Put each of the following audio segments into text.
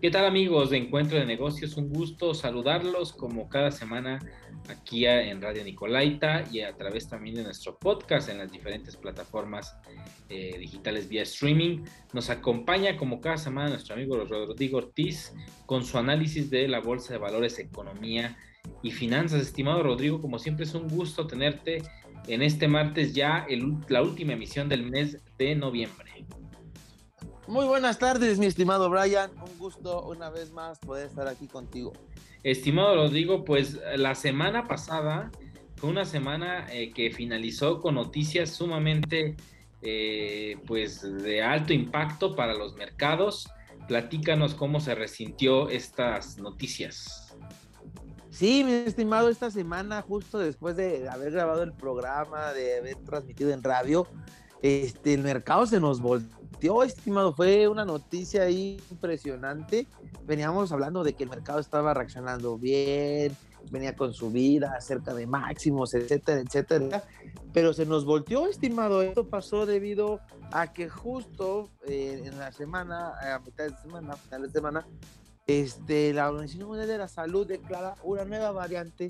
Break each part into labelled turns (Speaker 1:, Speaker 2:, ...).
Speaker 1: ¿Qué tal amigos de Encuentro de Negocios? Un gusto saludarlos como cada semana aquí en Radio Nicolaita y a través también de nuestro podcast en las diferentes plataformas eh, digitales vía streaming. Nos acompaña como cada semana nuestro amigo Rodrigo Ortiz con su análisis de la Bolsa de Valores, Economía y Finanzas. Estimado Rodrigo, como siempre es un gusto tenerte en este martes ya la última emisión del mes de noviembre.
Speaker 2: Muy buenas tardes, mi estimado Brian. Un gusto una vez más poder estar aquí contigo.
Speaker 1: Estimado Rodrigo, pues la semana pasada fue una semana eh, que finalizó con noticias sumamente eh, pues de alto impacto para los mercados. Platícanos cómo se resintió estas noticias.
Speaker 2: Sí, mi estimado, esta semana, justo después de haber grabado el programa, de haber transmitido en radio, este, el mercado se nos volteó, estimado. Fue una noticia ahí impresionante. Veníamos hablando de que el mercado estaba reaccionando bien, venía con subida cerca de máximos, etcétera, etcétera. Pero se nos volteó, estimado. Esto pasó debido a que justo eh, en la semana, a mitad de semana, a final de semana, este, la Organización Mundial de la Salud declara una nueva variante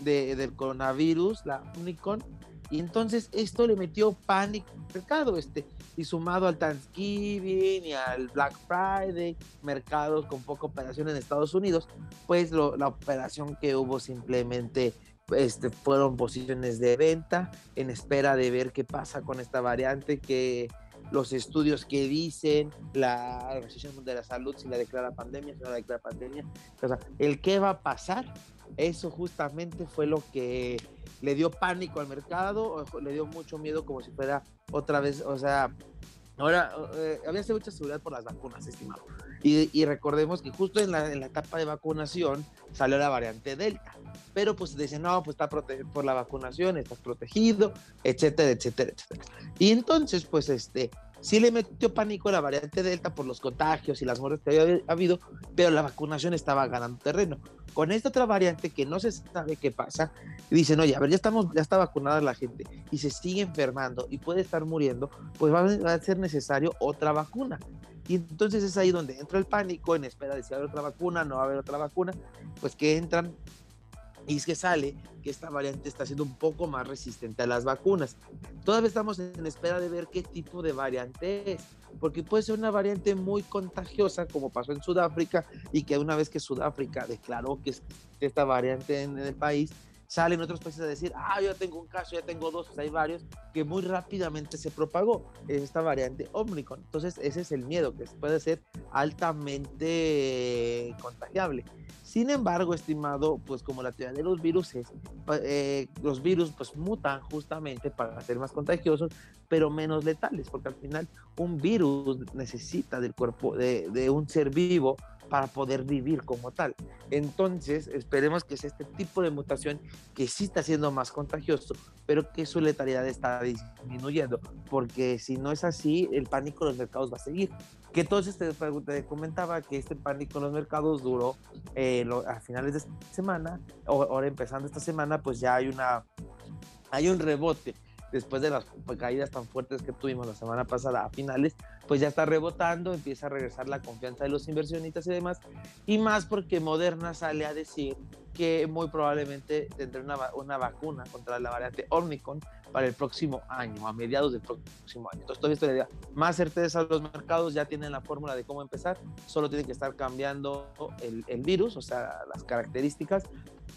Speaker 2: de, del coronavirus, la Unicon, y entonces esto le metió pánico al mercado, este, y sumado al Thanksgiving y al Black Friday, mercados con poca operación en Estados Unidos, pues la operación que hubo simplemente este, fueron posiciones de venta en espera de ver qué pasa con esta variante que los estudios que dicen la Organización de la Salud si la declara pandemia, si no la declara pandemia, o sea, el qué va a pasar, eso justamente fue lo que le dio pánico al mercado, le dio mucho miedo como si fuera otra vez, o sea, ahora eh, había mucha seguridad por las vacunas, estimado. Y, recordemos que justo en la, en la, etapa de vacunación salió la variante Delta, pero pues dicen, no, pues está por la vacunación, estás protegido, etcétera, etcétera, etcétera. Y entonces, pues este, sí le metió pánico la variante Delta por los contagios y las muertes que había habido, pero la vacunación estaba ganando terreno. Con esta otra variante que no se sabe qué pasa, dicen, oye, a ver, ya, estamos, ya está vacunada la gente y se sigue enfermando y puede estar muriendo, pues va a ser necesario otra vacuna. Y entonces es ahí donde entra el pánico en espera de si va a haber otra vacuna, no va a haber otra vacuna, pues que entran y es que sale que esta variante está siendo un poco más resistente a las vacunas. Todavía estamos en espera de ver qué tipo de variante es, porque puede ser una variante muy contagiosa, como pasó en Sudáfrica, y que una vez que Sudáfrica declaró que es esta variante en el país, salen otros países a decir, ah, yo tengo un caso, ya tengo dos, hay varios, que muy rápidamente se propagó esta variante Omicron. Entonces, ese es el miedo, que puede ser altamente contagiable. Sin embargo, estimado, pues como la teoría de los virus es, eh, los virus pues mutan justamente para ser más contagiosos, pero menos letales, porque al final un virus necesita del cuerpo de, de un ser vivo para poder vivir como tal. Entonces, esperemos que sea este tipo de mutación que sí está siendo más contagioso, pero que su letalidad está disminuyendo, porque si no es así, el pánico en los mercados va a seguir. Que entonces te, te comentaba que este pánico en los mercados duró eh, a finales de semana, o, ahora empezando esta semana, pues ya hay una hay un rebote después de las caídas tan fuertes que tuvimos la semana pasada a finales, pues ya está rebotando, empieza a regresar la confianza de los inversionistas y demás, y más porque Moderna sale a decir que muy probablemente tendrá una, una vacuna contra la variante Omicron para el próximo año, a mediados del próximo año. Entonces, todavía esto le da más certeza a los mercados, ya tienen la fórmula de cómo empezar, solo tienen que estar cambiando el, el virus, o sea, las características,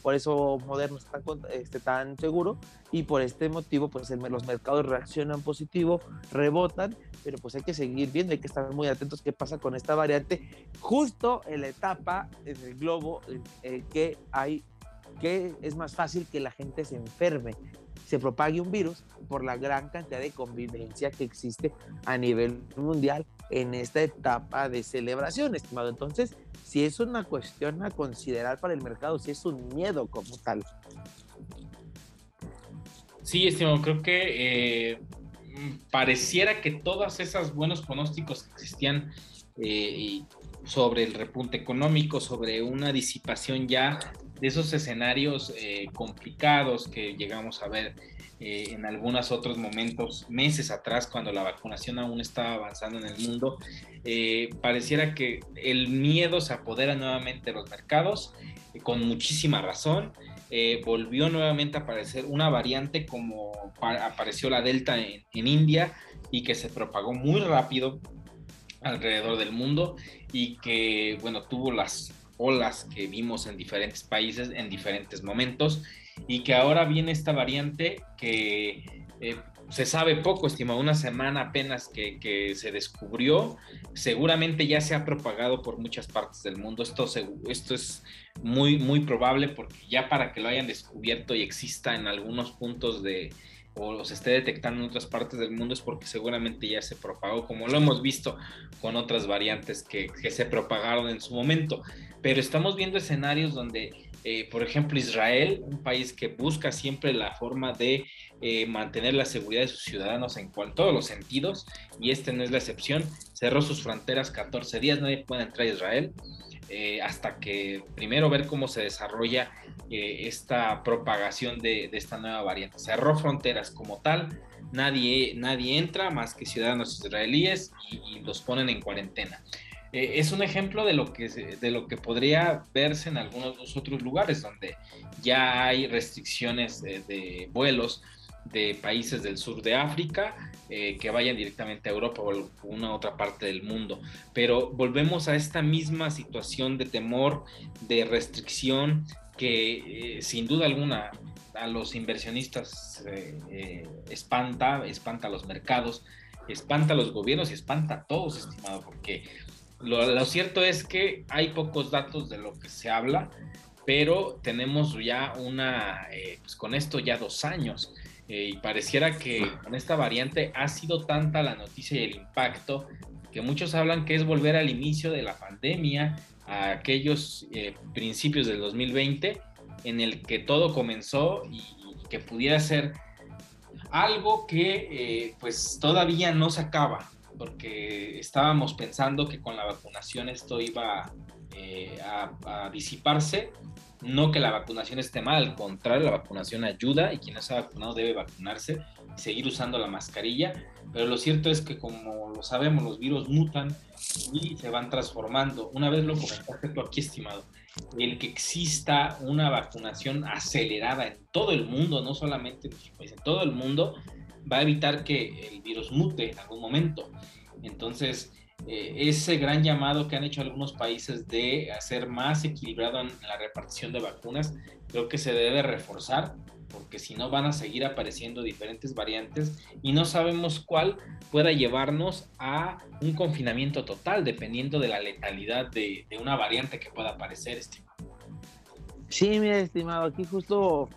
Speaker 2: por eso Moderno está este, tan seguro y por este motivo pues los mercados reaccionan positivo, rebotan, pero pues hay que seguir viendo, hay que estar muy atentos qué pasa con esta variante justo en la etapa en el globo en que hay que es más fácil que la gente se enferme, se propague un virus por la gran cantidad de convivencia que existe a nivel mundial en esta etapa de celebración, estimado. Entonces, si es una cuestión a considerar para el mercado, si es un miedo como tal.
Speaker 1: Sí, estimado, creo que eh, pareciera que todos esos buenos pronósticos que existían eh, sobre el repunte económico, sobre una disipación ya de esos escenarios eh, complicados que llegamos a ver eh, en algunos otros momentos, meses atrás, cuando la vacunación aún estaba avanzando en el mundo, eh, pareciera que el miedo se apodera nuevamente de los mercados, con muchísima razón. volvió nuevamente a aparecer una variante como apareció la Delta en, en India y que se propagó muy rápido alrededor del mundo y que, bueno, tuvo las olas que vimos en diferentes países en diferentes momentos y que ahora viene esta variante que eh, se sabe poco, estimado, una semana apenas que, se descubrió, seguramente ya se ha propagado por muchas partes del mundo. Esto, esto es muy, muy probable porque ya para que lo hayan descubierto y exista en algunos puntos de, o se esté detectando en otras partes del mundo es porque seguramente ya se propagó, como lo hemos visto con otras variantes que, se propagaron en su momento. Pero estamos viendo escenarios donde, eh, por ejemplo, Israel, un país que busca siempre la forma de eh, mantener la seguridad de sus ciudadanos en todos los sentidos, y este no es la excepción, cerró sus fronteras 14 días, nadie puede entrar a Israel. Eh, hasta que primero ver cómo se desarrolla esta propagación de, esta nueva variante. Cerró fronteras como tal, nadie, nadie entra más que ciudadanos israelíes y, los ponen en cuarentena. Eh, es un ejemplo de lo, que, de lo que podría verse en algunos otros lugares donde ya hay restricciones de vuelos de países del sur de África eh, que vayan directamente a Europa o a una otra parte del mundo. Pero volvemos a esta misma situación de temor, de restricción, que eh, sin duda alguna a los inversionistas espanta, espanta a los mercados, espanta a los gobiernos y espanta a todos, estimado, porque lo, cierto es que hay pocos datos de lo que se habla, pero tenemos ya una, pues con esto ya dos años eh, y pareciera que con esta variante ha sido tanta la noticia y el impacto que muchos hablan que es volver al inicio de la pandemia, a aquellos eh, principios del 2020, en el que todo comenzó y, que pudiera ser algo que eh, pues todavía no se acaba, porque estábamos pensando que con la vacunación esto iba a disiparse no que la vacunación esté mal, al contrario, la vacunación ayuda y quien no se ha vacunado debe vacunarse y seguir usando la mascarilla. Pero lo cierto es que, como lo sabemos, los virus mutan y se van transformando. Una vez lo comentaste tú aquí, estimado, el que exista una vacunación acelerada en todo el mundo, no solamente en nuestro país, en todo el mundo, va a evitar que el virus mute en algún momento. Entonces, eh, ese gran llamado que han hecho algunos países de hacer más equilibrado en la repartición de vacunas, creo que se debe reforzar, porque si no van a seguir apareciendo diferentes variantes y no sabemos cuál pueda llevarnos a un confinamiento total, dependiendo de la letalidad de, una variante que pueda aparecer, estimado.
Speaker 2: Sí, mi estimado, aquí justo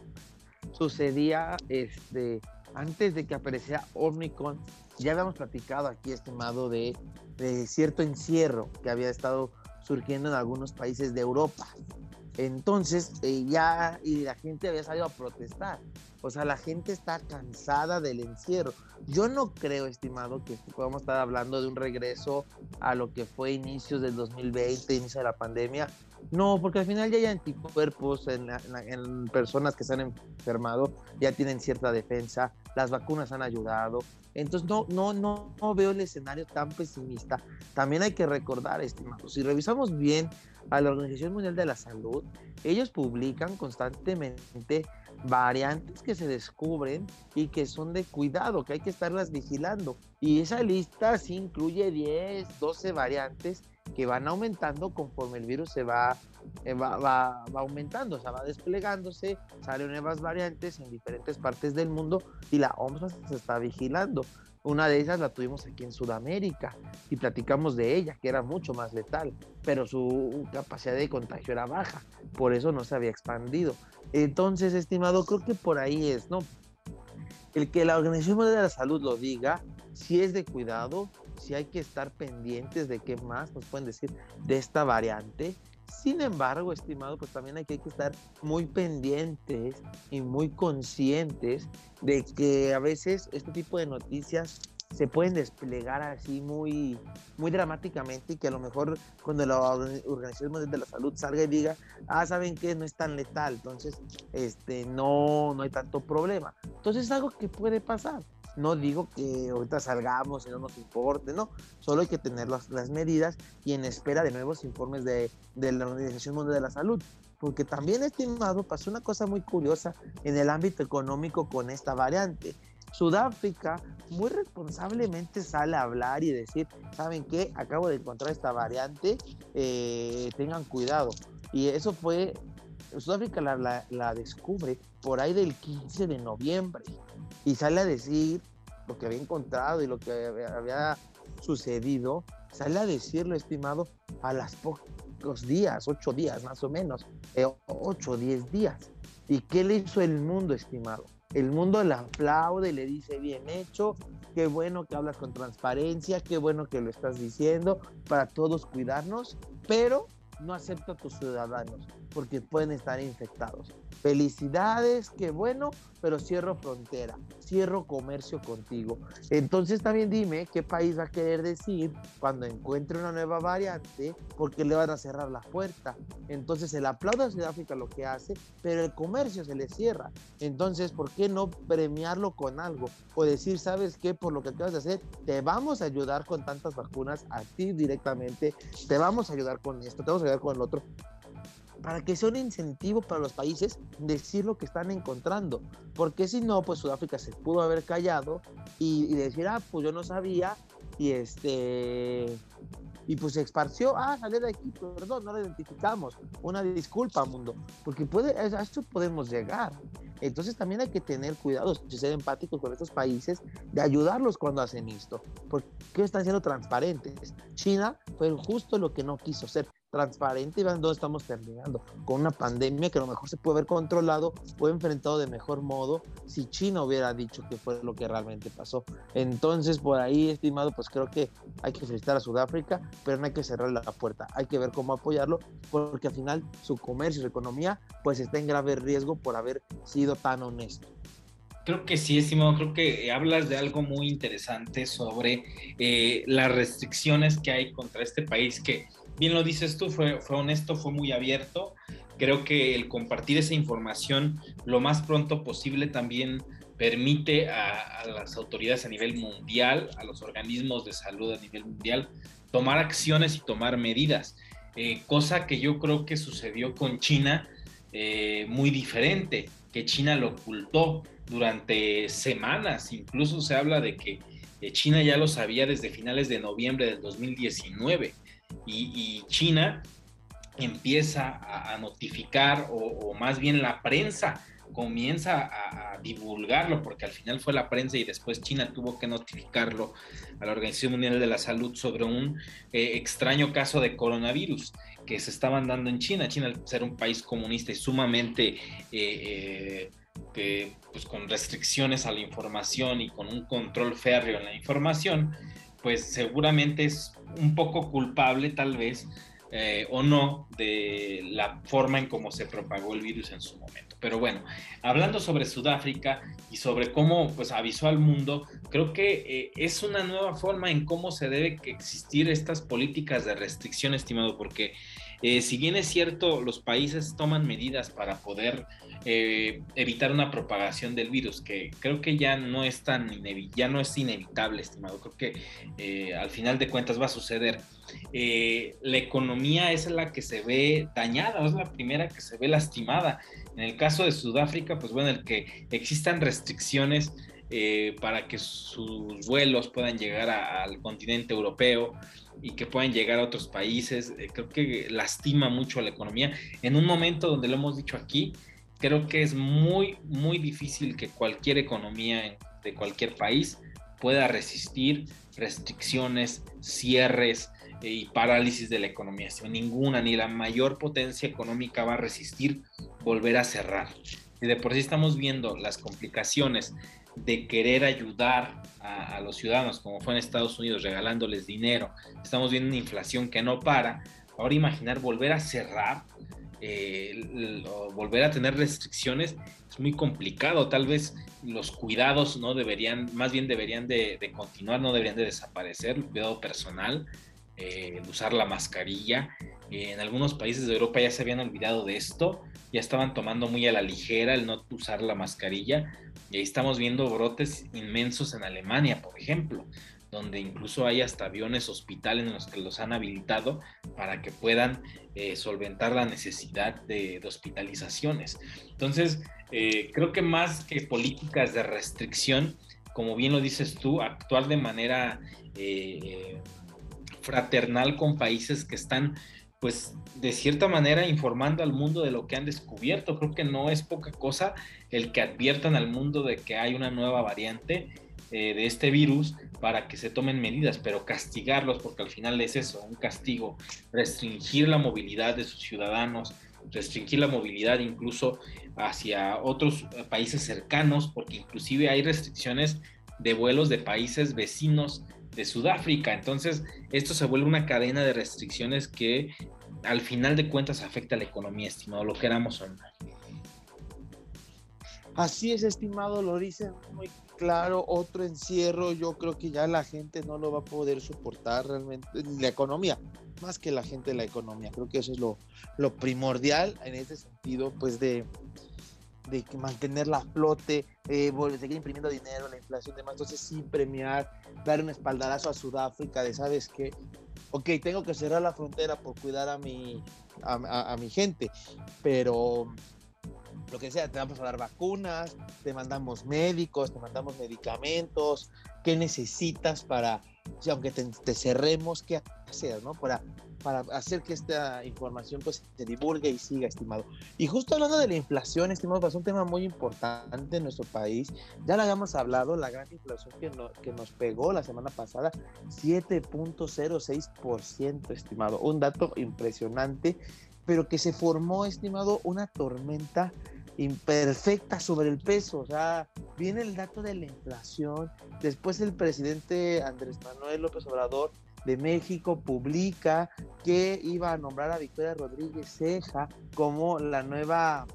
Speaker 2: sucedía, este, antes de que apareciera Omicron, ya habíamos platicado aquí, estimado, de de cierto encierro que había estado surgiendo en algunos países de Europa. Entonces, eh, ya, y la gente había salido a protestar. O sea, la gente está cansada del encierro. Yo no creo, estimado, que podamos estar hablando de un regreso a lo que fue inicios del 2020, inicio de la pandemia. No, porque al final ya hay anticuerpos en, en personas que se han enfermado, ya tienen cierta defensa, las vacunas han ayudado, entonces no, no, no, no veo el escenario tan pesimista. También hay que recordar, estimados, si revisamos bien a la Organización Mundial de la Salud, ellos publican constantemente variantes que se descubren y que son de cuidado, que hay que estarlas vigilando. Y esa lista sí incluye 10, 12 variantes que van aumentando conforme el virus se va, eh, va, va, va, aumentando, o sea, va desplegándose, salen nuevas variantes en diferentes partes del mundo y la OMS se está vigilando. Una de esas la tuvimos aquí en Sudamérica y platicamos de ella, que era mucho más letal, pero su capacidad de contagio era baja, por eso no se había expandido. Entonces, estimado, creo que por ahí es, ¿no? El que la Organización Mundial de la Salud lo diga, si es de cuidado, si hay que estar pendientes de qué más nos pueden decir de esta variante. Sin embargo, estimado, pues también hay que, hay que estar muy pendientes y muy conscientes de que a veces este tipo de noticias se pueden desplegar así muy, muy dramáticamente y que a lo mejor cuando la Organización Mundial de la Salud salga y diga, ah, ¿saben qué? No es tan letal, entonces este, no, no hay tanto problema. Entonces es algo que puede pasar. No digo que ahorita salgamos y no nos importe, no. Solo hay que tener las, medidas y en espera de nuevos informes de, de la Organización Mundial de la Salud porque también, estimado, pasó una cosa muy curiosa en el ámbito económico con esta variante. Sudáfrica muy responsablemente sale a hablar y decir, ¿saben qué? Acabo de encontrar esta variante, eh, tengan cuidado. Y eso fue, Sudáfrica la, la, descubre por ahí del 15 de noviembre y sale a decir lo que había encontrado y lo que había, sucedido, sale a decirlo, estimado, a las pocos días, ocho días más o menos, eh, ocho diez días. ¿Y qué le hizo el mundo, estimado? El mundo le aplaude le dice, bien hecho, qué bueno que hablas con transparencia, qué bueno que lo estás diciendo, para todos cuidarnos, pero no acepta a tus ciudadanos porque pueden estar infectados. Felicidades, qué bueno, pero cierro frontera, cierro comercio contigo. Entonces también dime qué país va a querer decir cuando encuentre una nueva variante, porque le van a cerrar la puerta. Entonces el aplaude a Sudáfrica lo que hace, pero el comercio se le cierra. Entonces, ¿por qué no premiarlo con algo? O decir, ¿sabes qué? Por lo que acabas de hacer, te vamos a ayudar con tantas vacunas a ti directamente, te vamos a ayudar con esto, te vamos a ayudar con el otro para que sea un incentivo para los países decir lo que están encontrando. Porque si no, pues Sudáfrica se pudo haber callado y, decir, ah, pues yo no sabía, y este. Y pues se esparció, ah, salió de aquí, perdón, no lo identificamos. Una disculpa, mundo, porque puede, a esto podemos llegar. Entonces también hay que tener cuidado, ser empáticos con estos países, de ayudarlos cuando hacen esto, porque están siendo transparentes. China fue justo lo que no quiso ser transparente y vean dónde estamos terminando, con una pandemia que a lo mejor se puede haber controlado o enfrentado de mejor modo si China hubiera dicho que fue lo que realmente pasó. Entonces, por ahí, estimado, pues creo que hay que felicitar a Sudáfrica, pero no hay que cerrar la puerta, hay que ver cómo apoyarlo, porque al final su comercio y su economía pues está en grave riesgo por haber sido tan honesto.
Speaker 1: Creo que sí, estimado, creo que hablas de algo muy interesante sobre eh, las restricciones que hay contra este país que bien lo dices tú, fue, fue honesto, fue muy abierto. Creo que el compartir esa información lo más pronto posible también permite a, las autoridades a nivel mundial, a los organismos de salud a nivel mundial, tomar acciones y tomar medidas, eh, cosa que yo creo que sucedió con China eh, muy diferente, que China lo ocultó durante semanas, incluso se habla de que eh, China ya lo sabía desde finales de noviembre del 2019 y, China empieza a, notificar, o, más bien la prensa comienza a, divulgarlo, porque al final fue la prensa y después China tuvo que notificarlo a la Organización Mundial de la Salud sobre un eh, extraño caso de coronavirus que se estaban dando en China. China, al ser un país comunista y sumamente... Eh, eh, pues con restricciones a la información y con un control férreo en la información, pues seguramente es un poco culpable tal vez eh, o no de la forma en cómo se propagó el virus en su momento. Pero bueno, hablando sobre Sudáfrica y sobre cómo pues avisó al mundo, creo que eh, es una nueva forma en cómo se debe existir estas políticas de restricción, estimado, porque eh, si bien es cierto, los países toman medidas para poder eh, evitar una propagación del virus, que creo que ya no es tan ya no es inevitable, estimado. Creo que eh, al final de cuentas va a suceder. la economía es la que se ve dañada, es la primera que se ve lastimada. En el caso de Sudáfrica, pues bueno, el que existan restricciones para que sus vuelos puedan llegar al continente europeo, y que puedan llegar a otros países. Eh, creo que lastima mucho a la economía. En un momento donde lo hemos dicho aquí, creo que es muy, muy difícil que cualquier economía de cualquier país pueda resistir restricciones, cierres eh, y parálisis de la economía. ninguna, ni la mayor potencia económica va a resistir volver a cerrar. Y de por sí estamos viendo las complicaciones de querer ayudar a, los ciudadanos, como fue en Estados Unidos, regalándoles dinero. Estamos viendo una inflación que no para. Ahora imaginar volver a cerrar, eh, volver a tener restricciones es muy complicado. Tal vez los cuidados no deberían, más bien deberían de, continuar, no deberían de desaparecer, el cuidado personal, eh, el usar la mascarilla. en algunos países de Europa ya se habían olvidado de esto, ya estaban tomando muy a la ligera el no usar la mascarilla. Y ahí estamos viendo brotes inmensos en Alemania, por ejemplo donde incluso hay hasta aviones hospitales en los que los han habilitado para que puedan eh, solventar la necesidad de, hospitalizaciones. Entonces, eh, creo que más que políticas de restricción, como bien lo dices tú, actuar de manera eh, fraternal con países que están pues de cierta manera informando al mundo de lo que han descubierto. Creo que no es poca cosa el que adviertan al mundo de que hay una nueva variante eh, de este virus para que se tomen medidas, pero castigarlos, porque al final es eso, un castigo, restringir la movilidad de sus ciudadanos, restringir la movilidad incluso hacia otros países cercanos, porque inclusive hay restricciones de vuelos de países vecinos de Sudáfrica. Entonces, esto se vuelve una cadena de restricciones que al final de cuentas afecta a la economía, estimado, lo queramos o no.
Speaker 2: Así es, estimado, lo muy claro, otro encierro, yo creo que ya la gente no lo va a poder soportar realmente, la economía, más que la gente la economía, creo que eso es lo, primordial en ese sentido, pues de, de mantener la flote, eh, seguir imprimiendo dinero, la inflación, demás, entonces sí premiar, dar un espaldarazo a Sudáfrica de, ¿sabes qué? Ok, tengo que cerrar la frontera por cuidar a mi, a mi gente, pero lo que sea, te vamos a dar vacunas, te mandamos médicos, te mandamos medicamentos, qué necesitas para, si aunque te, cerremos, qué hacer, ¿no? Para, para hacer que esta información pues se divulgue y siga, estimado. Y justo hablando de la inflación, estimado, pues un tema muy importante en nuestro país. Ya lo habíamos hablado, la gran inflación que, que nos pegó la semana pasada, 7.06%, estimado. Un dato impresionante, pero que se formó, estimado, una tormenta imperfecta sobre el peso. O sea, viene el dato de la inflación. Después el presidente Andrés Manuel López Obrador de México publica que iba a nombrar a Victoria Rodríguez Ceja como la nueva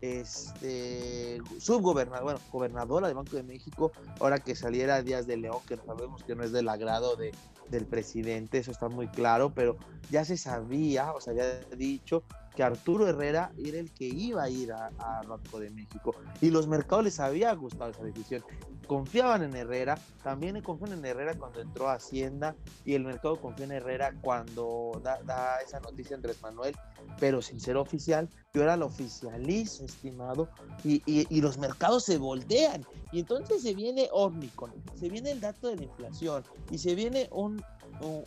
Speaker 2: este, subgobernadora, bueno, gobernadora de Banco de México, ahora que saliera Díaz de León, que sabemos que no es del agrado de, del presidente, eso está muy claro, pero ya se sabía, o se había dicho que Arturo Herrera era el que iba a ir a, Banco de México. Y los mercados les había gustado esa decisión. Confiaban en Herrera, también confían en Herrera cuando entró a Hacienda y el mercado confía en Herrera cuando da, esa noticia Andrés Manuel, pero sin ser oficial, yo era lo oficializo, estimado, y, y, los mercados se voltean. Y entonces se viene Omnicon, se viene el dato de la inflación y se viene un,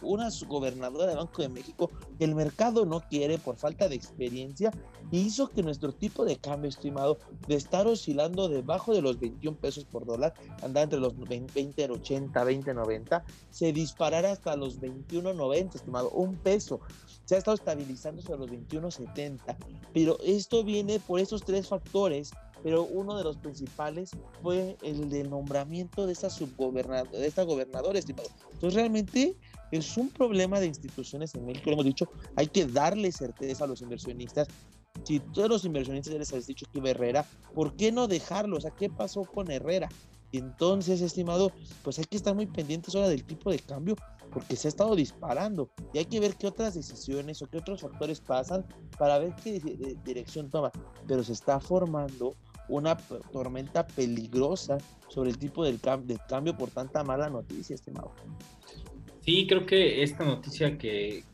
Speaker 2: una gobernadora de Banco de México que el mercado no quiere por falta de experiencia y hizo que nuestro tipo de cambio estimado de estar oscilando debajo de los 21 pesos por dólar, andar entre los 20, 80, 20, 90, se disparara hasta los 21.90, estimado, un peso. Se ha estado estabilizando sobre los 21.70, pero esto viene por esos tres factores pero uno de los principales fue el del nombramiento de esta subgobernadora, de esta gobernadora, estimado. Entonces realmente es un problema de instituciones en México, lo hemos dicho, hay que darle certeza a los inversionistas. Si todos los inversionistas ya les habéis dicho que Herrera, ¿por qué no dejarlo? O sea, ¿qué pasó con Herrera? Entonces, estimado, pues hay que estar muy pendientes ahora del tipo de cambio porque se ha estado disparando y hay que ver qué otras decisiones o qué otros factores pasan para ver qué dirección toma. Pero se está formando una tormenta peligrosa sobre el tipo del, de cambio por tanta mala noticia, estimado.
Speaker 1: Sí, creo que esta noticia que,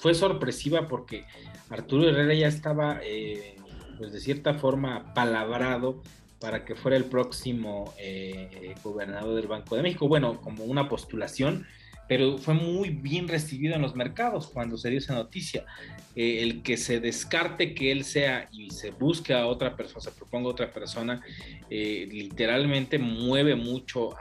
Speaker 1: fue sorpresiva porque Arturo Herrera ya estaba, eh, pues de cierta forma, palabrado para que fuera el próximo eh, gobernador del Banco de México. Bueno, como una postulación, pero fue muy bien recibido en los mercados cuando se dio esa noticia. Eh, el que se descarte que él sea y se busque a otra persona, se proponga a otra persona, literalmente mueve mucho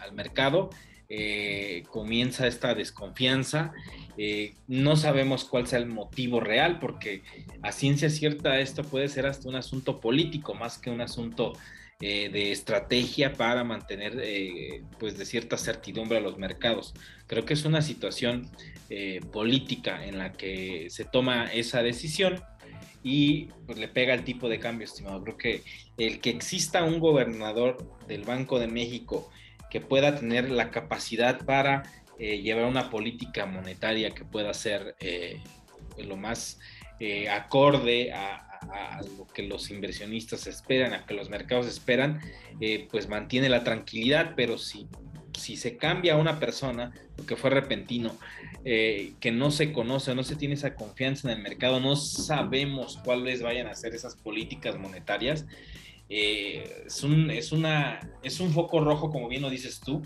Speaker 1: al mercado eh, comienza esta desconfianza. Eh, no sabemos cuál sea el motivo real, porque a ciencia cierta esto puede ser hasta un asunto político más que un asunto eh, de estrategia para mantener, pues, de cierta certidumbre a los mercados. Creo que es una situación política en la que se toma esa decisión y pues le pega el tipo de cambio, estimado. Creo que el que exista un gobernador del Banco de México que pueda tener la capacidad para eh, llevar una política monetaria que pueda ser eh, lo más eh, acorde a, lo que los inversionistas esperan, a que los mercados esperan, pues mantiene la tranquilidad, pero si, si se cambia a una persona, porque fue repentino, que no se conoce, no se tiene esa confianza en el mercado, no sabemos cuáles vayan a ser esas políticas monetarias, es, un, es, una, es un foco rojo, como bien lo dices tú,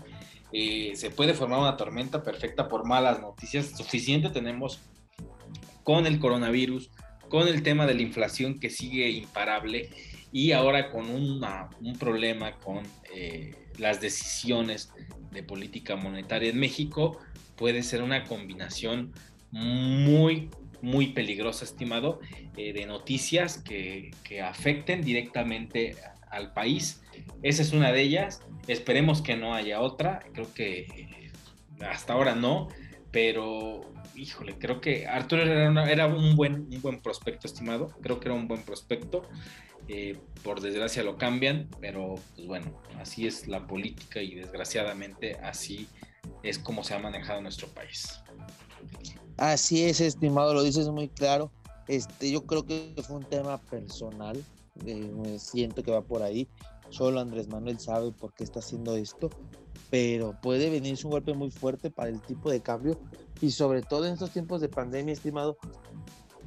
Speaker 1: eh, se puede formar una tormenta perfecta por malas noticias. Suficiente tenemos con el coronavirus, con el tema de la inflación que sigue imparable y ahora con un problema con eh, las decisiones de política monetaria en México, puede ser una combinación muy, muy peligrosa, estimado, eh, de noticias que, que afecten directamente al país. Esa es una de ellas. Esperemos que no haya otra. Creo que hasta ahora no, pero híjole, creo que Arturo era, un, buen, un buen prospecto, estimado. Creo que era un buen prospecto. Eh, por desgracia lo cambian, pero pues bueno, así es la política y desgraciadamente así es como se ha manejado nuestro país.
Speaker 2: Así es, estimado, lo dices muy claro. Este, yo creo que fue un tema personal eh, siento que va por ahí. Solo Andrés Manuel sabe por qué está haciendo esto, pero puede venirse un golpe muy fuerte para el tipo de cambio y sobre todo en estos tiempos de pandemia, estimado,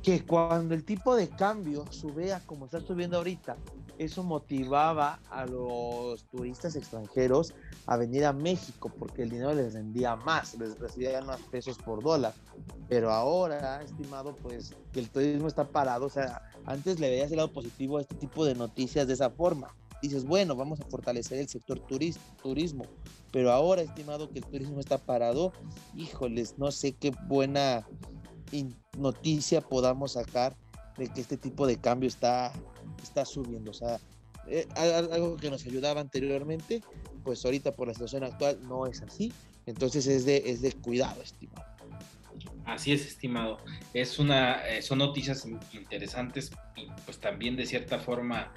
Speaker 2: que cuando el tipo de cambio sube a como está subiendo ahorita, eso motivaba a los turistas extranjeros a venir a México porque el dinero les rendía más, les recibían más pesos por dólar. Pero ahora, estimado, pues que el turismo está parado, o sea, antes le veías el lado positivo a este tipo de noticias de esa forma. Dices, bueno, vamos a fortalecer el sector turismo, pero ahora, estimado, que el turismo está parado, híjoles, no sé qué buena noticia podamos sacar de que este tipo de cambio está, está subiendo. O sea, eh, algo que nos ayudaba anteriormente, pues ahorita por la situación actual no es así. Entonces es de, es de cuidado, estimado.
Speaker 1: Así es, estimado. Es una, eh, son noticias interesantes y pues también de cierta forma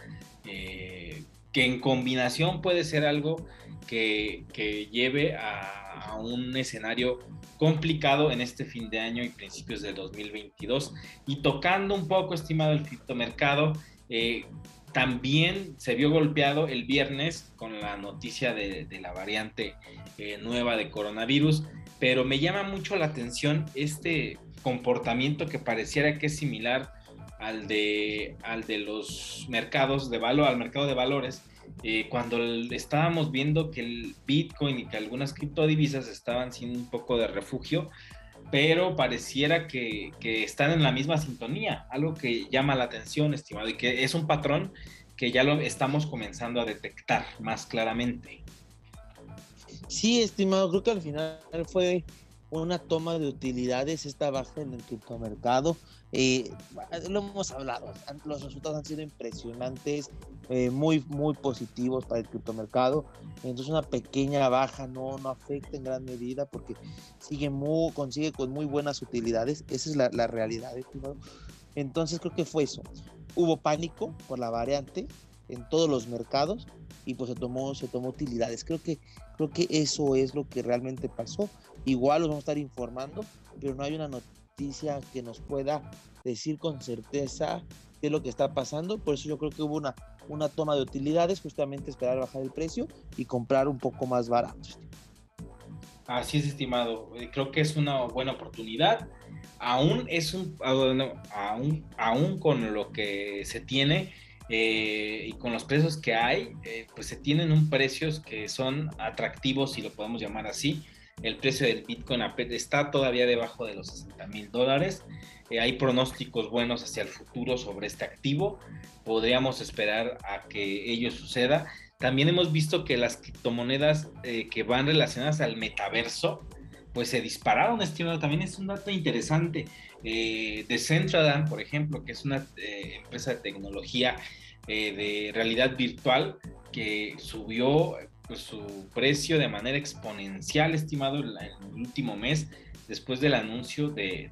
Speaker 1: eh, que en combinación puede ser algo que, lleve a, un escenario complicado en este fin de año y principios del 2022. Y tocando un poco, estimado, el criptomercado, eh, también se vio golpeado el viernes con la noticia de, la variante eh, nueva de coronavirus, pero me llama mucho la atención este comportamiento que pareciera que es similar al de, al de los mercados de valor, al mercado de valores, eh, cuando estábamos viendo que el Bitcoin y que algunas criptodivisas estaban sin un poco de refugio, pero pareciera que, que, están en la misma sintonía, algo que llama la atención, estimado, y que es un patrón que ya lo estamos comenzando a detectar más claramente.
Speaker 2: Sí, estimado, creo que al final fue una toma de utilidades, esta baja en el criptomercado. Eh, lo hemos hablado, los resultados han sido impresionantes, eh, muy, muy positivos para el criptomercado. Entonces una pequeña baja no, no afecta en gran medida porque sigue muy, consigue con muy buenas utilidades. Esa es la, realidad, estimado. Entonces creo que fue eso. Hubo pánico por la variante en todos los mercados y pues se tomó, se tomó utilidades. Creo que, creo que eso es lo que realmente pasó. Igual los vamos a estar informando, pero no hay una noticia que nos pueda decir con certeza qué es lo que está pasando. Por eso yo creo que hubo una, una toma de utilidades, justamente esperar bajar el precio y comprar un poco más barato.
Speaker 1: Así es, estimado. Eh, creo que es una buena oportunidad. Aún es un, ah, aún, aún con lo que se tiene, eh, y con los precios que hay, eh, pues se tienen un precios que son atractivos, si lo podemos llamar así. El precio del Bitcoin está todavía debajo de los 60 mil dólares. Eh, hay pronósticos buenos hacia el futuro sobre este activo. Podríamos esperar a que ello suceda. También hemos visto que las criptomonedas que van relacionadas al metaverso, pues se dispararon, estimado. También es un dato interesante. Eh, Decentraland, por ejemplo, que es una eh, empresa de tecnología eh, de realidad virtual que subió pues, su precio de manera exponencial, estimado, en el último mes, después del anuncio de,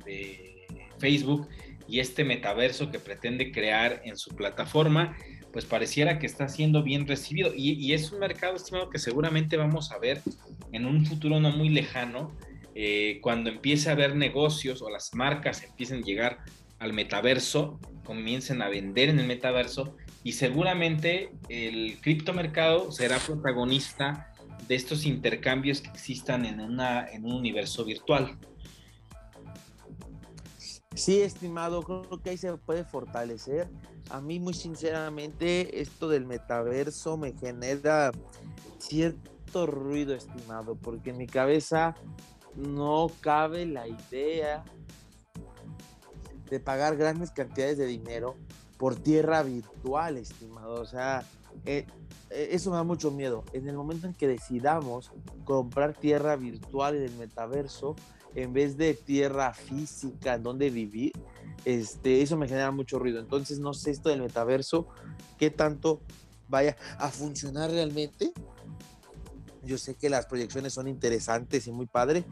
Speaker 1: Facebook y este metaverso que pretende crear en su plataforma, pues pareciera que está siendo bien recibido. Y, es un mercado, estimado, que seguramente vamos a ver en un futuro no muy lejano, eh, cuando empiece a haber negocios o las marcas empiecen a llegar al metaverso, comiencen a vender en el metaverso y seguramente el criptomercado será protagonista de estos intercambios que existan en, una, en un universo virtual.
Speaker 2: Sí, estimado, creo que ahí se puede fortalecer. A mí, muy sinceramente, esto del metaverso me genera cierto ruido, estimado, porque en mi cabeza no cabe la idea de pagar grandes cantidades de dinero por tierra virtual, estimado. O sea, eh, eh, eso me da mucho miedo. En el momento en que decidamos comprar tierra virtual en el metaverso, en vez de tierra física en donde vivir, este, eso me genera mucho ruido. Entonces, no sé esto del metaverso, qué tanto vaya a funcionar realmente. Yo sé que las proyecciones son interesantes y muy padre,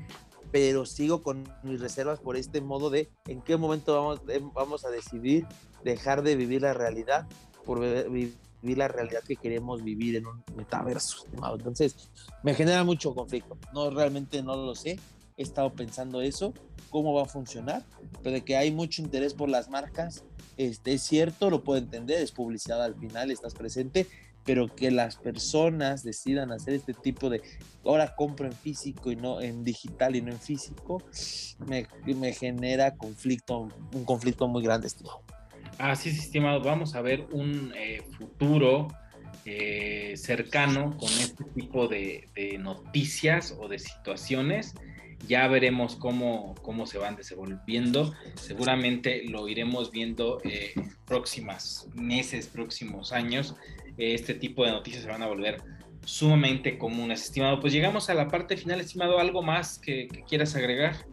Speaker 2: pero sigo con mis reservas por este modo de en qué momento vamos, vamos a decidir dejar de vivir la realidad por vivir la realidad que queremos vivir en un metaverso, Entonces, me genera mucho conflicto. No, realmente no lo sé. He estado pensando eso, cómo va a funcionar, pero de que hay mucho interés por las marcas, este, es cierto, lo puedo entender, es publicidad al final, estás presente, pero que las personas decidan hacer este tipo de ahora compro en físico y no en digital y no en físico, me, me genera conflicto, un conflicto muy grande, estimado.
Speaker 1: Así es, estimado. Vamos a ver un eh, futuro eh, cercano con este tipo de, noticias o de situaciones. Ya veremos cómo, cómo se van desenvolviendo. Seguramente lo iremos viendo eh, próximas meses, próximos años. Este tipo de noticias se van a volver sumamente comunes, estimado. Pues llegamos a la parte final, estimado. ¿Algo más que quieras agregar?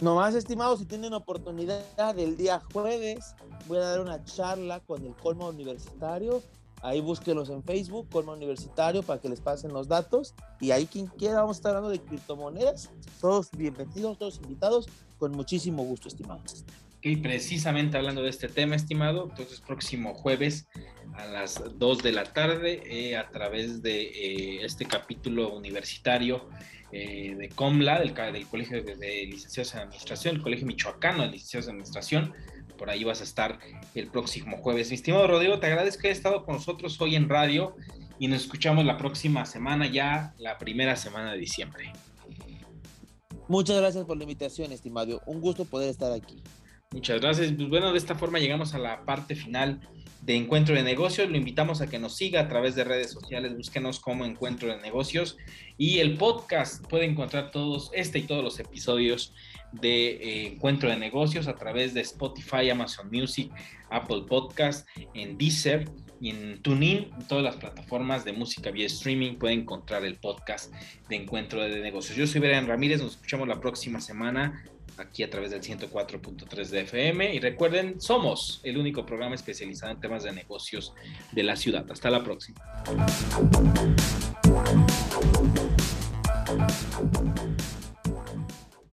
Speaker 2: Nomás, estimados, si tienen oportunidad el día jueves, voy a dar una charla con el Colmo Universitario. Ahí búsquenlos en Facebook, Colmo Universitario, para que les pasen los datos. Y ahí quien quiera, vamos a estar hablando de criptomonedas. Todos bienvenidos, todos invitados, con muchísimo gusto, estimados.
Speaker 1: Y precisamente hablando de este tema, estimado, entonces próximo jueves a las 2 de la tarde, eh, a través de eh, este capítulo universitario eh, de COMLA, del, Colegio de, Licenciados en Administración, el Colegio Michoacano de Licenciados en Administración. Por ahí vas a estar el próximo jueves. Mi estimado Rodrigo, te agradezco que hayas estado con nosotros hoy en radio y nos escuchamos la próxima semana, ya la primera semana de diciembre.
Speaker 2: Muchas gracias por la invitación, estimado. Un gusto poder estar aquí.
Speaker 1: Muchas gracias. Pues bueno, de esta forma llegamos a la parte final de Encuentro de Negocios. Lo invitamos a que nos siga a través de redes sociales, búsquenos como Encuentro de Negocios y el podcast puede encontrar todos, este y todos los episodios de eh, Encuentro de Negocios a través de Spotify, Amazon Music, Apple Podcast, en Deezer y en TuneIn, en todas las plataformas de música vía streaming pueden encontrar el podcast de Encuentro de Negocios. Yo soy Brian Ramírez, nos escuchamos la próxima semana aquí a través del 104.3 de FM. Y recuerden, somos el único programa especializado en temas de negocios de la ciudad. Hasta la próxima.